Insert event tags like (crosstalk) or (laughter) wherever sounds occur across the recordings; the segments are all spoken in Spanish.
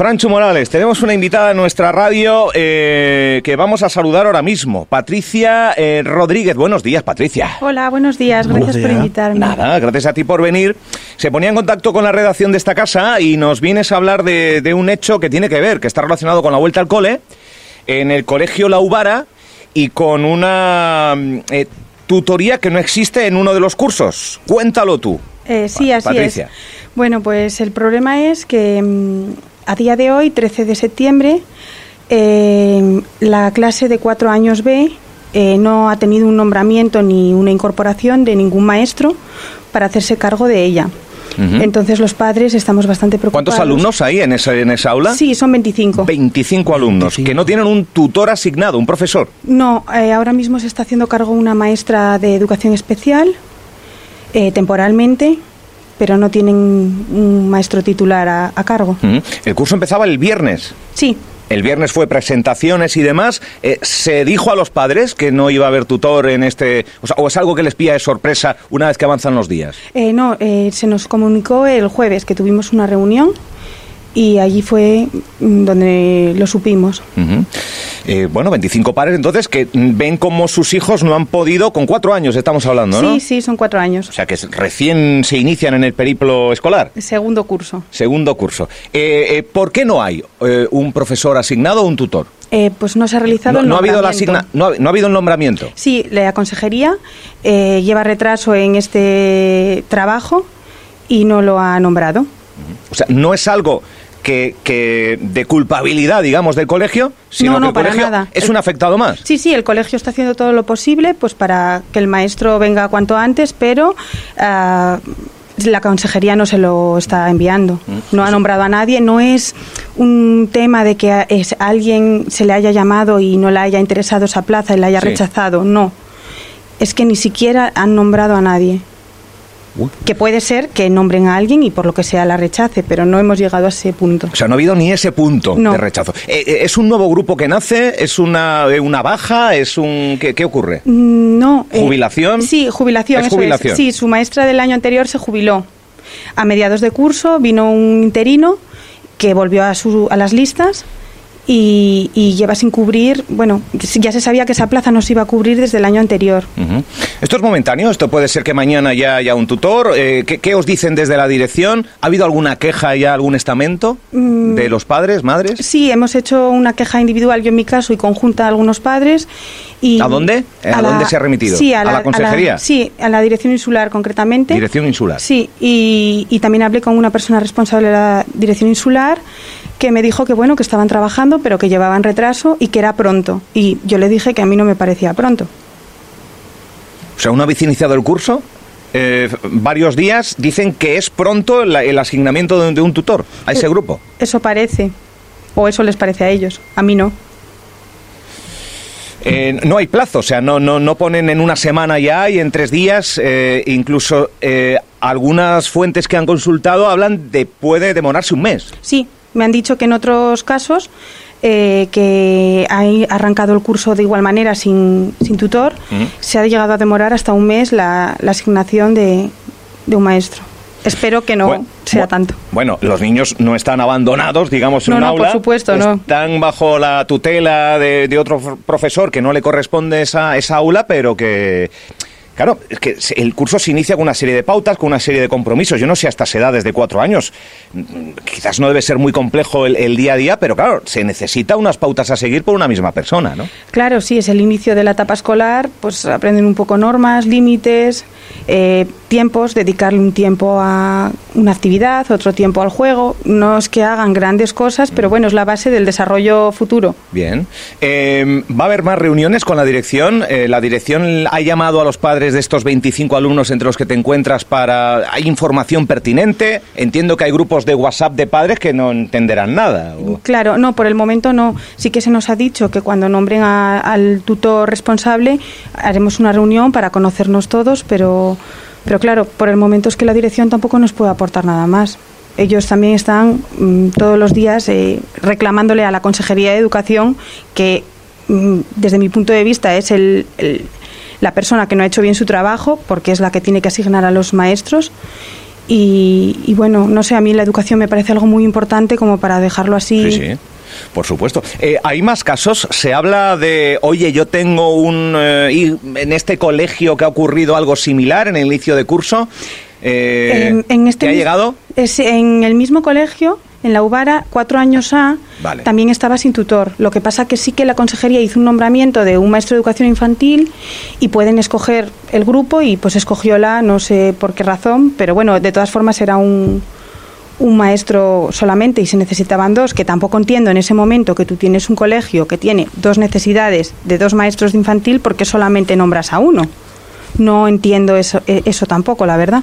Franchu Morales, tenemos una invitada en nuestra radio eh, que vamos a saludar ahora mismo. Patricia eh, Rodríguez. Buenos días, Patricia. Hola, buenos días. Gracias por invitarme. Nada, gracias a ti por venir. Se ponía en contacto con la redacción de esta casa y nos vienes a hablar de, de un hecho que tiene que ver, que está relacionado con la vuelta al cole, en el colegio Laubara y con una eh, tutoría que no existe en uno de los cursos. Cuéntalo tú. Eh, sí, así Patricia. es. Bueno, pues el problema es que mm, a día de hoy, 13 de septiembre, eh, la clase de cuatro años B eh, no ha tenido un nombramiento ni una incorporación de ningún maestro para hacerse cargo de ella. Entonces los padres estamos bastante preocupados. ¿Cuántos alumnos hay en esa, en esa aula? Sí, son 25. 25 alumnos que no tienen un tutor asignado, un profesor. No, eh, ahora mismo se está haciendo cargo una maestra de educación especial, eh, temporalmente, pero no tienen un maestro titular a, a cargo. Ujú. El curso empezaba el viernes. Sí, El viernes fue presentaciones y demás. Eh, ¿Se dijo a los padres que no iba a haber tutor en este... O, sea, ¿o es algo que les pilla de sorpresa una vez que avanzan los días? eh, no, eh, se nos comunicó el jueves que tuvimos una reunión y allí fue donde lo supimos. Eh, bueno, 25 padres entonces que ven como sus hijos no han podido, con cuatro años estamos hablando, ¿no? Sí, sí, son cuatro años. O sea, que recién se inician en el periplo escolar. Segundo curso. Segundo curso. Eh, eh, ¿Por qué no hay eh, un profesor asignado o un tutor? Eh, pues no se ha realizado No, el no ha habido la nombramiento. asigna, no, ha, no ha habido el nombramiento. Sí, la consejería eh, lleva retraso en este trabajo y no lo ha nombrado. O sea, no es algo que, que de culpabilidad, digamos, del colegio, sino No, que no, el para colegio nada. es un afectado más. Sí, sí, el colegio está haciendo todo lo posible pues para que el maestro venga cuanto antes, pero ah, la consejería no se lo está enviando. No ha nombrado a nadie. No es un tema de que a es, a alguien se le haya llamado y no le haya interesado esa plaza y la haya Sí. rechazado. No. Es que ni siquiera han nombrado a nadie. Que puede ser que nombren a alguien y por lo que sea la rechace, pero no hemos llegado a ese punto. O sea, no ha habido ni ese punto No. de rechazo. Eh, eh, ¿Es un nuevo grupo que nace? ¿Es una, eh, una baja? ¿Es un qué, qué ocurre? Mm, No. eh, ¿Jubilación? sí, jubilación. Es eso jubilación. Sí, su maestra del año anterior se jubiló. A mediados de curso vino un interino que volvió a, su, a las listas y, y lleva sin cubrir. Bueno, ya se sabía que esa plaza no se iba a cubrir desde el año anterior. ¿Esto es momentáneo? ¿Esto puede ser que mañana ya haya un tutor? Eh, ¿qué, qué os dicen desde la dirección? ¿Ha habido alguna queja ya, algún estamento Mm. de los padres, madres? Sí, hemos hecho una queja individual, yo en mi caso, y conjunta a algunos padres. Y ¿A dónde? ¿A dónde se ha remitido? Sí, a ¿A la, la consejería? sí, a la dirección insular concretamente. Dirección insular. Sí, y, y también hablé con una persona responsable de la dirección insular que me dijo que bueno, que estaban trabajando, pero que llevaban retraso y que era pronto. Y yo le dije que a mí no me parecía pronto. O sea, una vez iniciado el curso, eh, varios días dicen que es pronto la- el asignamiento de, de un tutor a ese Eh, grupo. Eso parece, o eso les parece a ellos, a mí no. Eh, no hay plazo, o sea, no, no, no ponen en una semana ya y en tres días, eh, incluso eh, algunas fuentes que han consultado hablan de puede demorarse un mes. Sí, me han dicho que en otros casos eh, que ha arrancado el curso de igual manera sin, sin tutor, Ujú. se ha llegado a demorar hasta un mes la, la asignación de, de un maestro. Espero que no Bueno, sea bu- tanto. Bueno, los niños no están abandonados, digamos, en No, un no, aula. por supuesto, no. Están bajo la tutela de, de otro profesor que no le corresponde esa, esa aula, pero que... Claro, es que el curso se inicia con una serie de pautas, con una serie de compromisos. Yo no sé a estas edades de cuatro años. Quizás no debe ser muy complejo el, el día a día, pero claro, se necesita unas pautas a seguir por una misma persona, ¿no? Claro, sí, es el inicio de la etapa escolar, pues aprenden un poco normas, límites, eh, tiempos, dedicarle un tiempo a una actividad, otro tiempo al juego. No es que hagan grandes cosas, pero bueno, es la base del desarrollo futuro. Bien. Eh, ¿Va a haber más reuniones con la dirección? Eh, ¿La dirección ha llamado a los padres de estos 25 alumnos entre los que te encuentras para... ¿Hay información pertinente? Entiendo que hay grupos de WhatsApp de padres que no entenderán nada. o- Claro, no, por el momento no. Sí que se nos ha dicho que cuando nombren a- al tutor responsable haremos una reunión para conocernos todos, pero, pero claro, por el momento es que la dirección tampoco nos puede aportar nada más. Ellos también están mm, todos los días eh, reclamándole a la Consejería de Educación que, mm, desde mi punto de vista, es el- la persona que no ha hecho bien su trabajo, porque es la que tiene que asignar a los maestros Y, bueno, no sé, a mí la educación me parece algo muy importante como para dejarlo así. Sí, sí. Por supuesto. Eh, ¿Hay más casos? Se habla de, oye, yo tengo un... Eh, en este colegio que ha ocurrido algo similar en el inicio de curso. Eh, en, este ¿Te ha llegado? Es, en el mismo colegio en la UBARA, cuatro años A, también estaba sin tutor. Lo que pasa que sí que la consejería hizo un nombramiento de un maestro de educación infantil y pueden escoger el grupo y pues escogió la, no sé por qué razón, pero bueno, de todas formas era un, un maestro solamente y se necesitaban dos, que tampoco entiendo en ese momento que tú tienes un colegio que tiene dos necesidades de dos maestros de infantil, porque solamente nombras a uno? No entiendo eso, eh, eso tampoco, la verdad.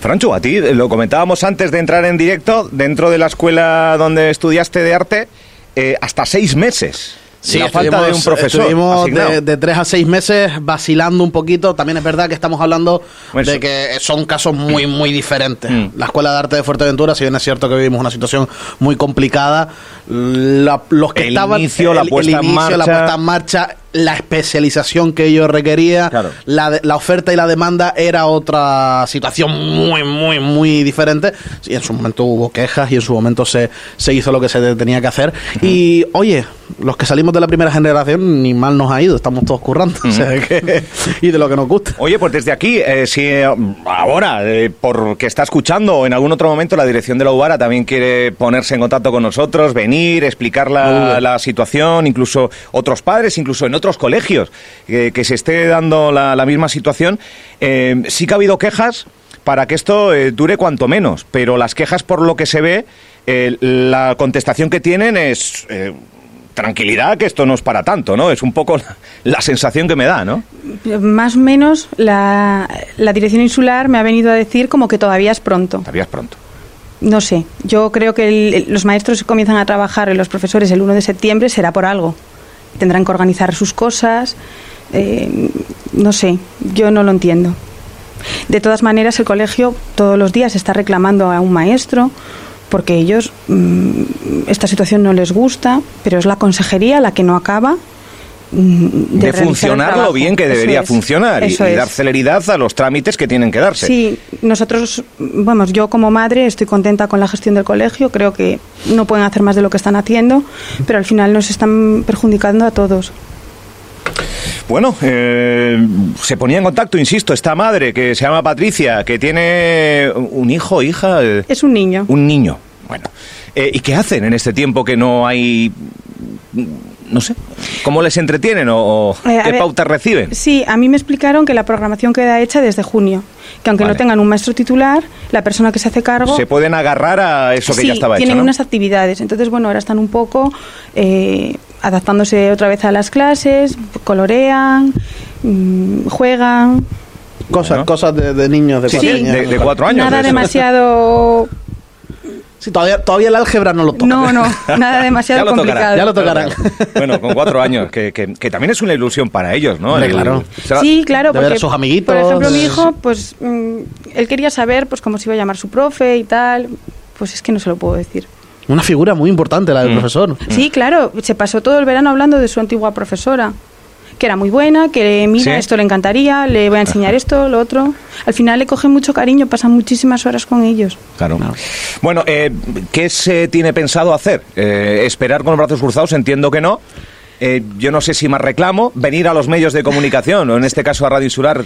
Francho, a ti lo comentábamos antes de entrar en directo, dentro de la escuela donde estudiaste de arte, eh, hasta seis meses. Sí, la falta de un profesor. Estuvimos de, tres a seis meses vacilando un poquito. También es verdad que estamos hablando de que son casos muy, muy diferentes. Mm. La Escuela de Arte de Fuerteventura, si bien es cierto que vivimos una situación muy complicada, los que estaban. Inicio, la puesta en marcha. la puesta en marcha la especialización que ellos requería, la, la, oferta y la demanda era otra situación muy, muy, muy diferente. Y en su momento hubo quejas y en su momento se, se hizo lo que se tenía que hacer. Y oye, los que salimos de la primera generación, ni mal nos ha ido, estamos todos currando. y de lo que nos gusta. Oye, pues desde aquí, eh, si eh, ahora, eh, porque está escuchando o en algún otro momento la dirección de la UBARA también quiere ponerse en contacto con nosotros, venir, explicar la, la situación, incluso otros padres, incluso en otros otros colegios que se esté dando la, misma situación. Eh, sí que ha habido quejas para que esto eh, dure cuanto menos, pero las quejas por lo que se ve, eh, la contestación que tienen es tranquilidad, que esto no es para tanto, ¿no? Es un poco la, sensación que me da, ¿no? Más o menos la, la, dirección insular me ha venido a decir como que todavía es pronto. Todavía es pronto. No sé, yo creo que los maestros comienzan a trabajar y los profesores el 1 de septiembre será por algo tendrán que organizar sus cosas. Eh, no sé, yo no lo entiendo. De todas maneras, el colegio todos los días está reclamando a un maestro porque ellos mm, esta situación no les gusta, pero es la consejería la que no acaba Mm, de, funcionar lo bien que debería funcionar y, dar celeridad a los trámites que tienen que darse. Sí, nosotros, vamos, yo como madre estoy contenta con la gestión del colegio, creo que no pueden hacer más de lo que están haciendo, pero al final nos están perjudicando a todos. Bueno, eh, se ponía en contacto, insisto, esta madre que se llama Patricia, que tiene un hijo, hija. Eh, es un niño. Un niño. Bueno. Eh, ¿Y qué hacen en este tiempo que no hay no sé, ¿cómo les entretienen o, eh, qué pautas reciben? Sí, a mí me explicaron que la programación queda hecha desde junio, que aunque no tengan un maestro titular, la persona que se hace cargo... Se pueden agarrar a eso que ya estaba hecho, tienen unas actividades. Entonces, bueno, ahora están un poco eh, adaptándose otra vez a las clases, colorean, mm, juegan... Cosas, cosas de, niños de cuatro, años. De, cuatro años. Nada demasiado (laughs) todavía, todavía el álgebra no lo toca. No, no, (laughs) nada demasiado complicado. ya lo tocarán. bueno, con cuatro años, que, que, también es una ilusión para ellos, ¿no? claro. sí, claro. porque, ver a sus amiguitos. Por ejemplo, mi hijo, pues, mm, él quería saber, pues, cómo se iba a llamar su profe y tal. Pues es que no se lo puedo decir. Una figura muy importante la del mm. profesor. Sí, claro. Se pasó todo el verano hablando de su antigua profesora que era muy buena, que mira, esto le encantaría, le voy a enseñar (laughs) esto, lo otro. Al final le coge mucho cariño, pasan muchísimas horas con ellos. Claro. Bueno, eh, ¿qué se tiene pensado hacer? Eh, ¿Esperar con los brazos cruzados? Entiendo que no. Eh, yo no sé si más reclamo, venir a los medios de comunicación, o en este caso a Radio Insular,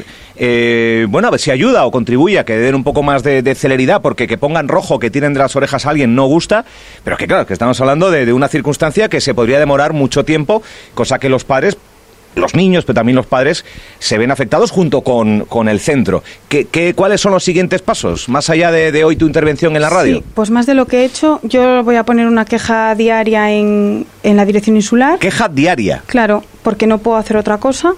bueno, a ver si ayuda o contribuye a que den un poco más de, celeridad, porque que pongan rojo, que tienen de las orejas a alguien, no gusta, pero que claro, que estamos hablando de, de una circunstancia que se podría demorar mucho tiempo, cosa que los padres los niños, pero también los padres, se ven afectados junto con, con el centro. ¿Qué, qué, cuáles son los siguientes pasos, más allá de, hoy tu intervención en la radio? Sí, pues más de lo que he hecho, yo voy a poner una queja diaria en, en la dirección insular. ¿Queja diaria? Claro, porque no puedo hacer otra cosa.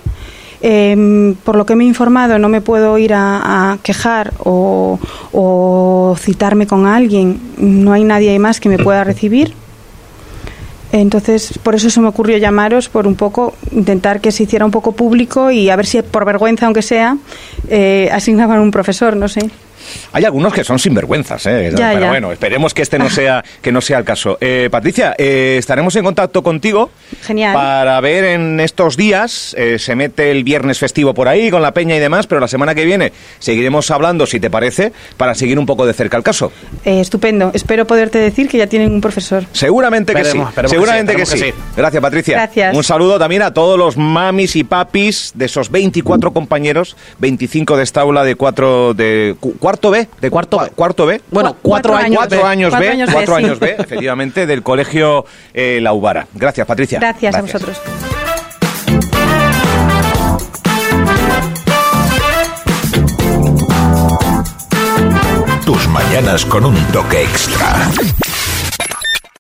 Em, por lo que me he informado, no me puedo ir a, a quejar o, o, citarme con alguien. No hay nadie más que me pueda recibir. Entonces, por eso se me ocurrió llamaros, por un poco intentar que se hiciera un poco público y a ver si por vergüenza, aunque sea, eh, asignaban un profesor, no sé. Hay algunos que son sinvergüenzas, ¿eh? pero bueno, esperemos que este no sea, (laughs) que no sea el caso. Eh, Patricia, eh, estaremos en contacto contigo. Genial. Para ver en estos días, eh, se mete el viernes festivo por ahí con la peña y demás, pero la semana que viene seguiremos hablando, si te parece, para seguir un poco de cerca el caso. estupendo. Espero poderte decir que ya tienen un profesor. Seguramente que sí. Seguramente que, sí, Gracias, Patricia. Gracias. Un saludo también a todos los mamis y papis de esos 24 compañeros, 25 de esta aula de cuatro de cuarto B, de cuarto cuarto B. Bueno, cuatro, años, cuatro años B, cuatro años B, efectivamente, del colegio eh, Laubara. Gracias, Patricia. Gracias, a vosotros. Tus mañanas con un toque extra.